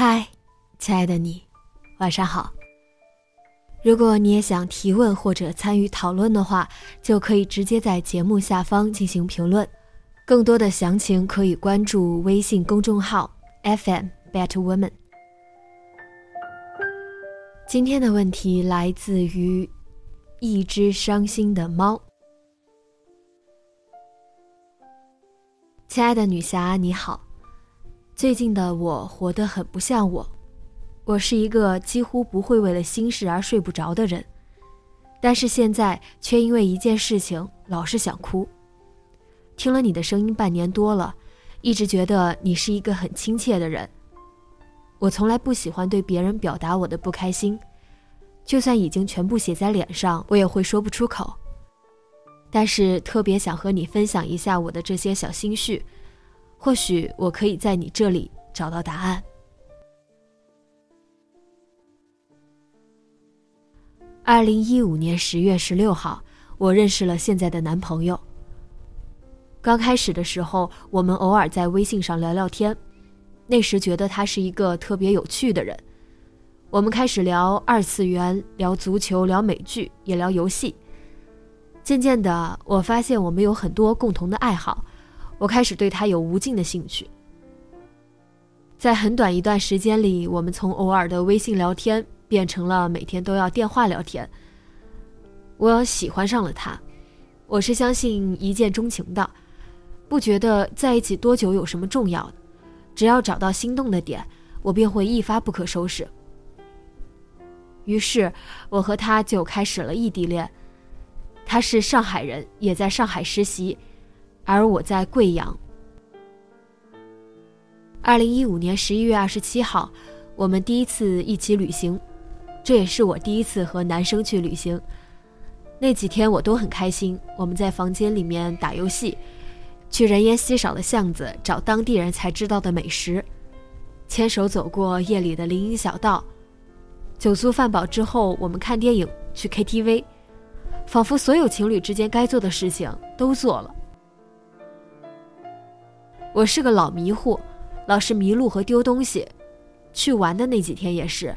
嗨，亲爱的你，晚上好。如果你也想提问或者参与讨论的话，就可以直接在节目下方进行评论。更多的详情可以关注微信公众号 FM Better Woman。今天的问题来自于一只伤心的猫。亲爱的女侠，你好。最近的我活得很不像我，我是一个几乎不会为了心事而睡不着的人，但是现在却因为一件事情老是想哭。听了你的声音半年多了，一直觉得你是一个很亲切的人。我从来不喜欢对别人表达我的不开心，就算已经全部写在脸上，我也会说不出口。但是特别想和你分享一下我的这些小心绪。或许我可以在你这里找到答案。二零一五年十月十六号，我认识了现在的男朋友。刚开始的时候，我们偶尔在微信上聊聊天，那时觉得他是一个特别有趣的人。我们开始聊二次元，聊足球，聊美剧，也聊游戏。渐渐的，我发现我们有很多共同的爱好。我开始对他有无尽的兴趣。在很短一段时间里，我们从偶尔的微信聊天变成了每天都要电话聊天。我喜欢上了他，我是相信一见钟情的，不觉得在一起多久有什么重要的，只要找到心动的点，我便会一发不可收拾。于是，我和他就开始了异地恋。他是上海人，也在上海实习。而我在贵阳。二零一五年十一月二十七号，我们第一次一起旅行，这也是我第一次和男生去旅行。那几天我都很开心，我们在房间里面打游戏，去人烟稀少的巷子找当地人才知道的美食，牵手走过夜里的林荫小道，酒足饭饱之后，我们看电影去 KTV，仿佛所有情侣之间该做的事情都做了。我是个老迷糊，老是迷路和丢东西。去玩的那几天也是，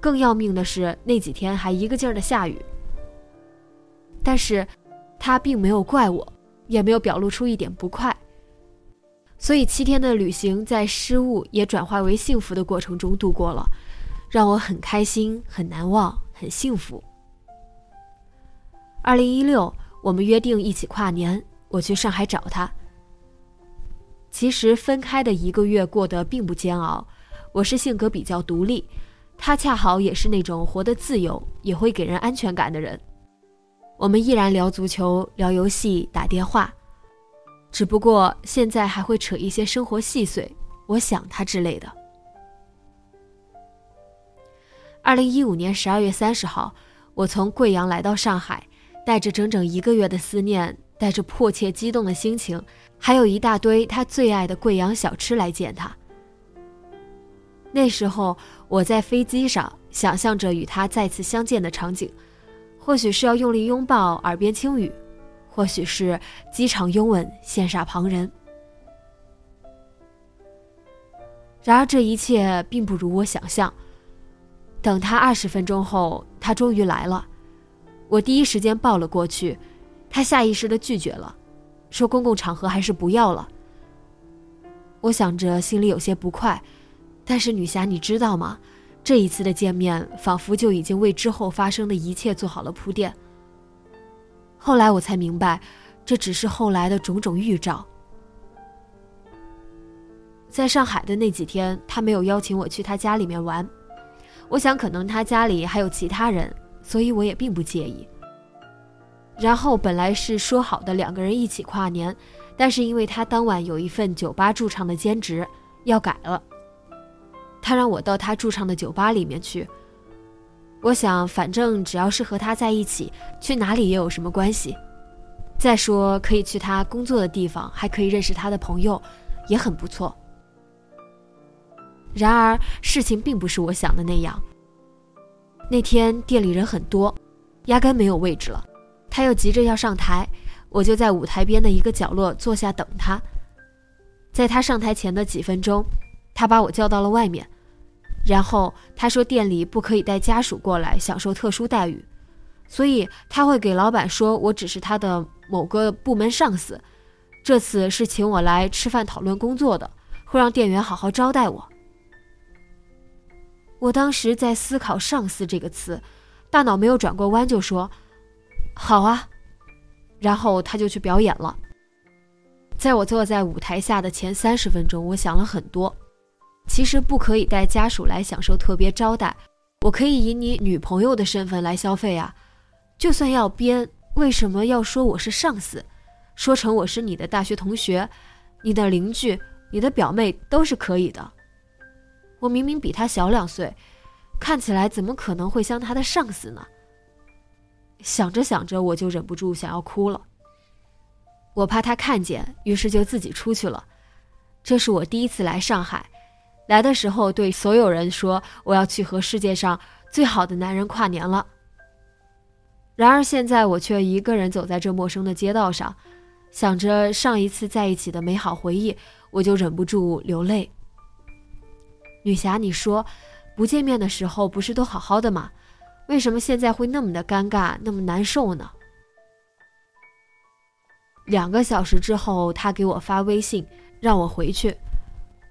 更要命的是那几天还一个劲儿的下雨。但是，他并没有怪我，也没有表露出一点不快。所以七天的旅行在失误也转化为幸福的过程中度过了，让我很开心、很难忘、很幸福。二零一六，我们约定一起跨年，我去上海找他。其实分开的一个月过得并不煎熬，我是性格比较独立，他恰好也是那种活得自由也会给人安全感的人。我们依然聊足球、聊游戏、打电话，只不过现在还会扯一些生活细碎，我想他之类的。二零一五年十二月三十号，我从贵阳来到上海，带着整整一个月的思念，带着迫切激动的心情。还有一大堆他最爱的贵阳小吃来见他。那时候我在飞机上，想象着与他再次相见的场景，或许是要用力拥抱，耳边轻语，或许是机场拥吻，羡煞旁人。然而这一切并不如我想象。等他二十分钟后，他终于来了，我第一时间抱了过去，他下意识的拒绝了。说公共场合还是不要了。我想着，心里有些不快，但是女侠，你知道吗？这一次的见面，仿佛就已经为之后发生的一切做好了铺垫。后来我才明白，这只是后来的种种预兆。在上海的那几天，他没有邀请我去他家里面玩，我想可能他家里还有其他人，所以我也并不介意。然后本来是说好的两个人一起跨年，但是因为他当晚有一份酒吧驻唱的兼职要改了，他让我到他驻唱的酒吧里面去。我想，反正只要是和他在一起，去哪里也有什么关系。再说，可以去他工作的地方，还可以认识他的朋友，也很不错。然而，事情并不是我想的那样。那天店里人很多，压根没有位置了。他又急着要上台，我就在舞台边的一个角落坐下等他。在他上台前的几分钟，他把我叫到了外面。然后他说店里不可以带家属过来享受特殊待遇，所以他会给老板说我只是他的某个部门上司，这次是请我来吃饭讨论工作的，会让店员好好招待我。我当时在思考“上司”这个词，大脑没有转过弯就说：“好啊。”然后他就去表演了。在我坐在舞台下的前三十分钟，我想了很多。其实不可以带家属来享受特别招待，我可以以你女朋友的身份来消费啊。就算要编，为什么要说我是上司？说成我是你的大学同学、你的邻居、你的表妹都是可以的。我明明比他小两岁，看起来怎么可能会像他的上司呢？想着想着，我就忍不住想要哭了。我怕他看见，于是就自己出去了。这是我第一次来上海。来的时候，对所有人说我要去和世界上最好的男人跨年了。然而现在我却一个人走在这陌生的街道上，想着上一次在一起的美好回忆，我就忍不住流泪。女侠，你说，不见面的时候不是都好好的吗？为什么现在会那么的尴尬，那么难受呢？两个小时之后，他给我发微信，让我回去。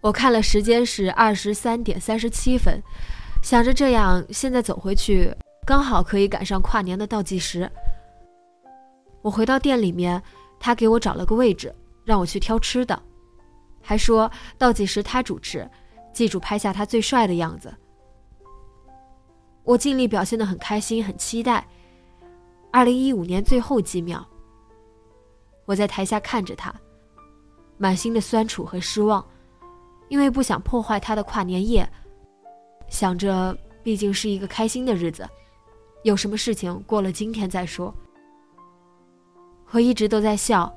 我看了时间是二十三点三十七分，想着这样现在走回去刚好可以赶上跨年的倒计时。我回到店里面，他给我找了个位置，让我去挑吃的，还说倒计时他主持，记住拍下他最帅的样子。我尽力表现得很开心，很期待。二零一五年最后几秒，我在台下看着他，满心的酸楚和失望。因为不想破坏他的跨年夜，想着毕竟是一个开心的日子，有什么事情过了今天再说。我一直都在笑，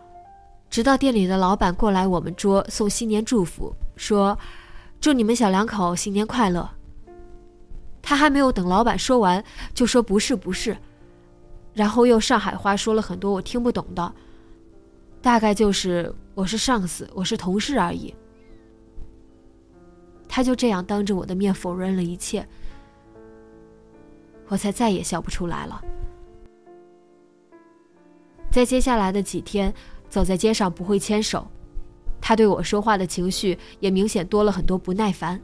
直到店里的老板过来我们桌送新年祝福，说：“祝你们小两口新年快乐。”他还没有等老板说完，就说：“不是，不是。”然后用上海话说了很多我听不懂的，大概就是“我是上司，我是同事而已。”他就这样当着我的面否认了一切，我才再也笑不出来了。在接下来的几天，走在街上不会牵手，他对我说话的情绪也明显多了很多不耐烦。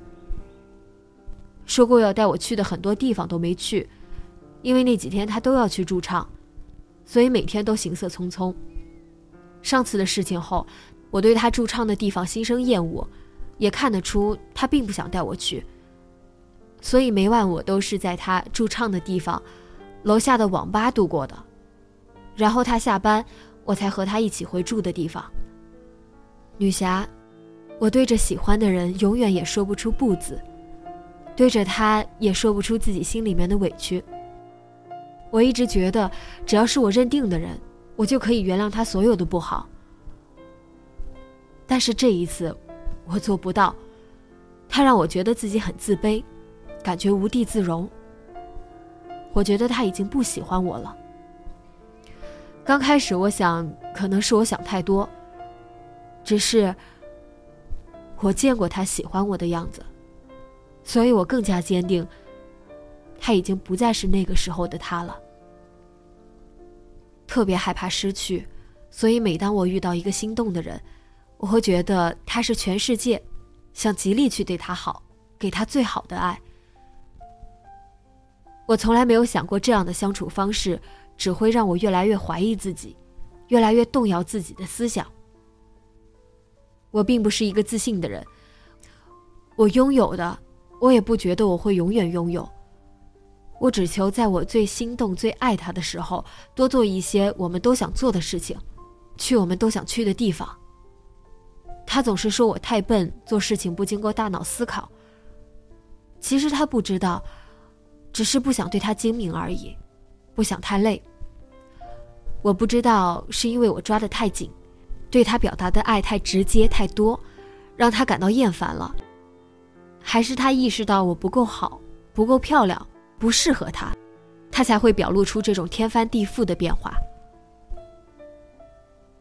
说过要带我去的很多地方都没去，因为那几天他都要去驻唱，所以每天都行色匆匆。上次的事情后，我对他驻唱的地方心生厌恶。也看得出他并不想带我去，所以每晚我都是在他驻唱的地方，楼下的网吧度过的。然后他下班，我才和他一起回住的地方。女侠，我对着喜欢的人永远也说不出不字，对着他也说不出自己心里面的委屈。我一直觉得，只要是我认定的人，我就可以原谅他所有的不好。但是这一次。我做不到，他让我觉得自己很自卑，感觉无地自容。我觉得他已经不喜欢我了。刚开始我想，可能是我想太多。只是我见过他喜欢我的样子，所以我更加坚定，他已经不再是那个时候的他了。特别害怕失去，所以每当我遇到一个心动的人。我会觉得他是全世界，想极力去对他好，给他最好的爱，我从来没有想过这样的相处方式只会让我越来越怀疑自己，越来越动摇自己的思想。我并不是一个自信的人，我拥有的，我也不觉得我会永远拥有。我只求在我最心动、最爱他的时候，多做一些我们都想做的事情，去我们都想去的地方。他总是说我太笨，做事情不经过大脑思考。其实他不知道，只是不想对他精明而已，不想太累。我不知道是因为我抓得太紧。对他表达的爱太直接太多，让他感到厌烦了，还是他意识到我不够好、不够漂亮、不适合他，他才会表露出这种天翻地覆的变化。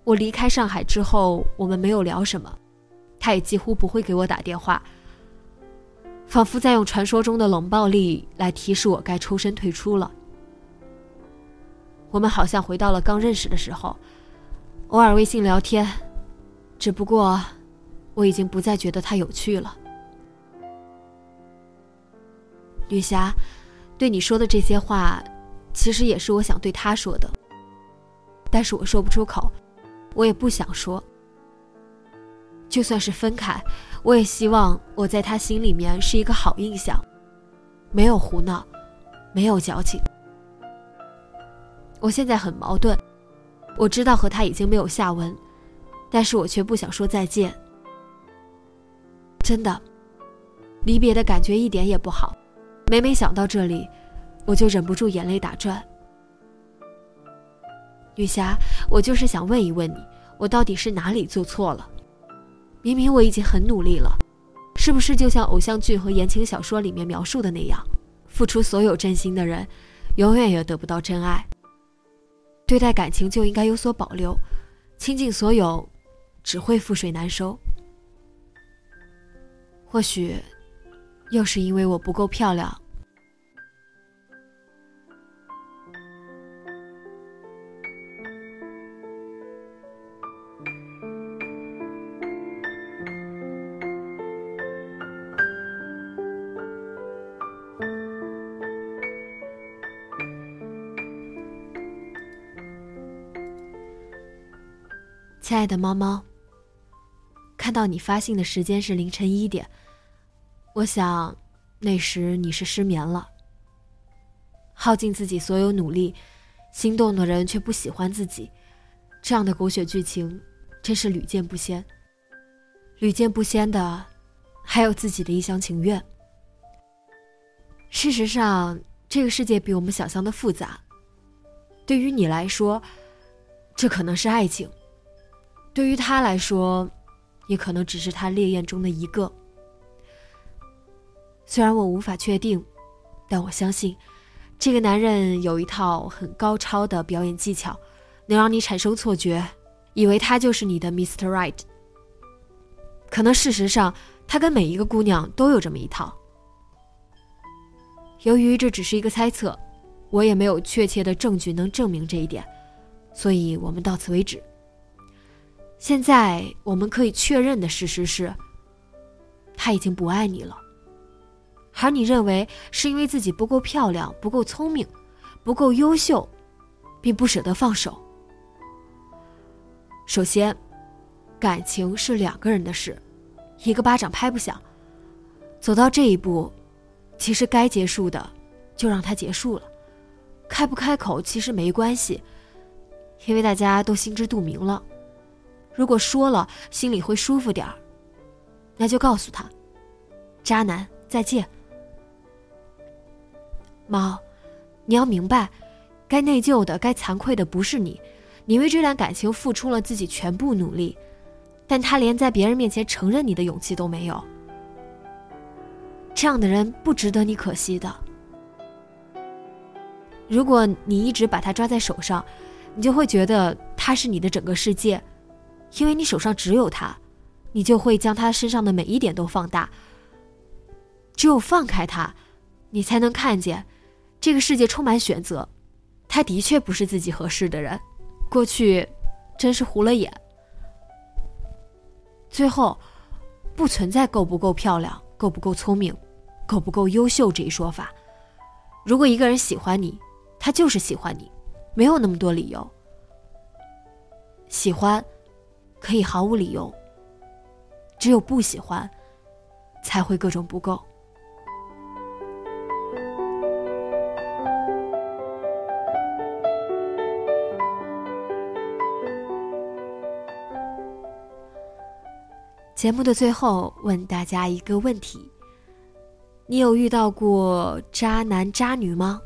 我离开上海之后，我们没有聊什么，他也几乎不会给我打电话，仿佛在用传说中的冷暴力来提示我该抽身退出了。我们好像回到了刚认识的时候。偶尔微信聊天，只不过我已经不再觉得他有趣了。女侠，对你说的这些话，其实也是我想对他说的，但是我说不出口，我也不想说。就算是分开，我也希望我在他心里面是一个好印象，没有胡闹，没有矫情。我现在很矛盾。我知道和他已经没有下文，但是我却不想说再见。真的，离别的感觉一点也不好。每每想到这里，我就忍不住眼泪打转。女侠，我就是想问一问你，我到底是哪里做错了？明明我已经很努力了，是不是就像偶像剧和言情小说里面描述的那样，付出所有真心的人，永远也得不到真爱？对待感情就应该有所保留，倾尽所有，只会覆水难收。或许，又是因为我不够漂亮。亲爱的猫猫，看到你发信的时间是凌晨一点，我想那时你是失眠了。耗尽自己所有努力，心动的人却不喜欢自己，这样的狗血剧情真是屡见不鲜。屡见不鲜的，还有自己的一厢情愿。事实上，这个世界比我们想象的复杂。对于你来说，这可能是爱情。对于他来说，也可能只是他烈焰中的一个。虽然我无法确定，但我相信，这个男人有一套很高超的表演技巧，能让你产生错觉，以为他就是你的 Mr. Right。可能事实上，他跟每一个姑娘都有这么一套。由于这只是一个猜测，我也没有确切的证据能证明这一点，所以我们到此为止。现在我们可以确认的事实是，他已经不爱你了，而你认为是因为自己不够漂亮、不够聪明、不够优秀，并不舍得放手。首先，感情是两个人的事，一个巴掌拍不响。走到这一步，其实该结束的就让它结束了，开不开口其实没关系，因为大家都心知肚明了。如果说了心里会舒服点儿，那就告诉他：“渣男，再见。”猫，你要明白，该内疚的、该惭愧的不是你，你为这段感情付出了自己全部努力，但他连在别人面前承认你的勇气都没有。这样的人不值得你可惜的。如果你一直把他抓在手上，你就会觉得他是你的整个世界。因为你手上只有他，你就会将他身上的每一点都放大。只有放开他，你才能看见，这个世界充满选择。他的确不是自己合适的人，过去真是糊了眼。最后，不存在够不够漂亮、够不够聪明、够不够优秀这一说法，如果一个人喜欢你，他就是喜欢你，没有那么多理由。喜欢可以毫无理由，只有不喜欢才会各种不够。节目的最后，问大家一个问题：你有遇到过渣男渣女吗？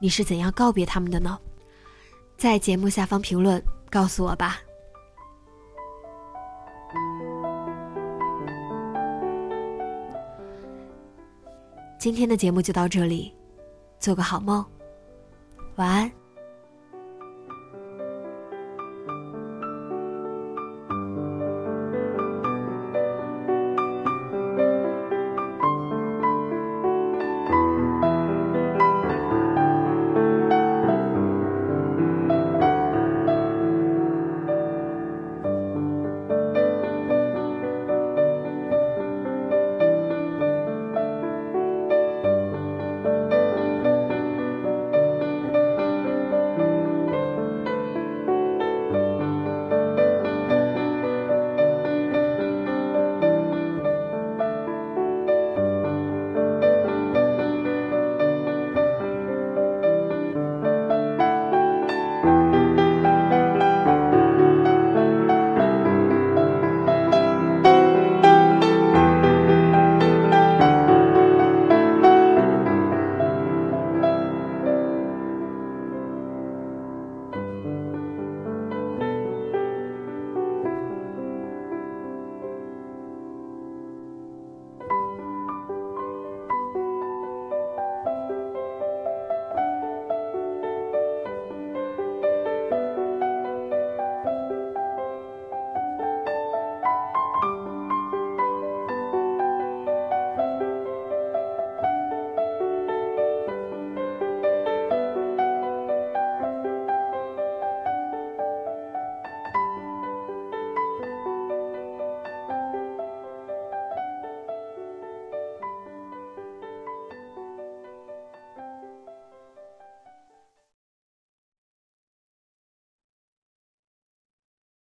你是怎样告别他们的呢？在节目下方评论告诉我吧。今天的节目就到这里，做个好梦，晚安。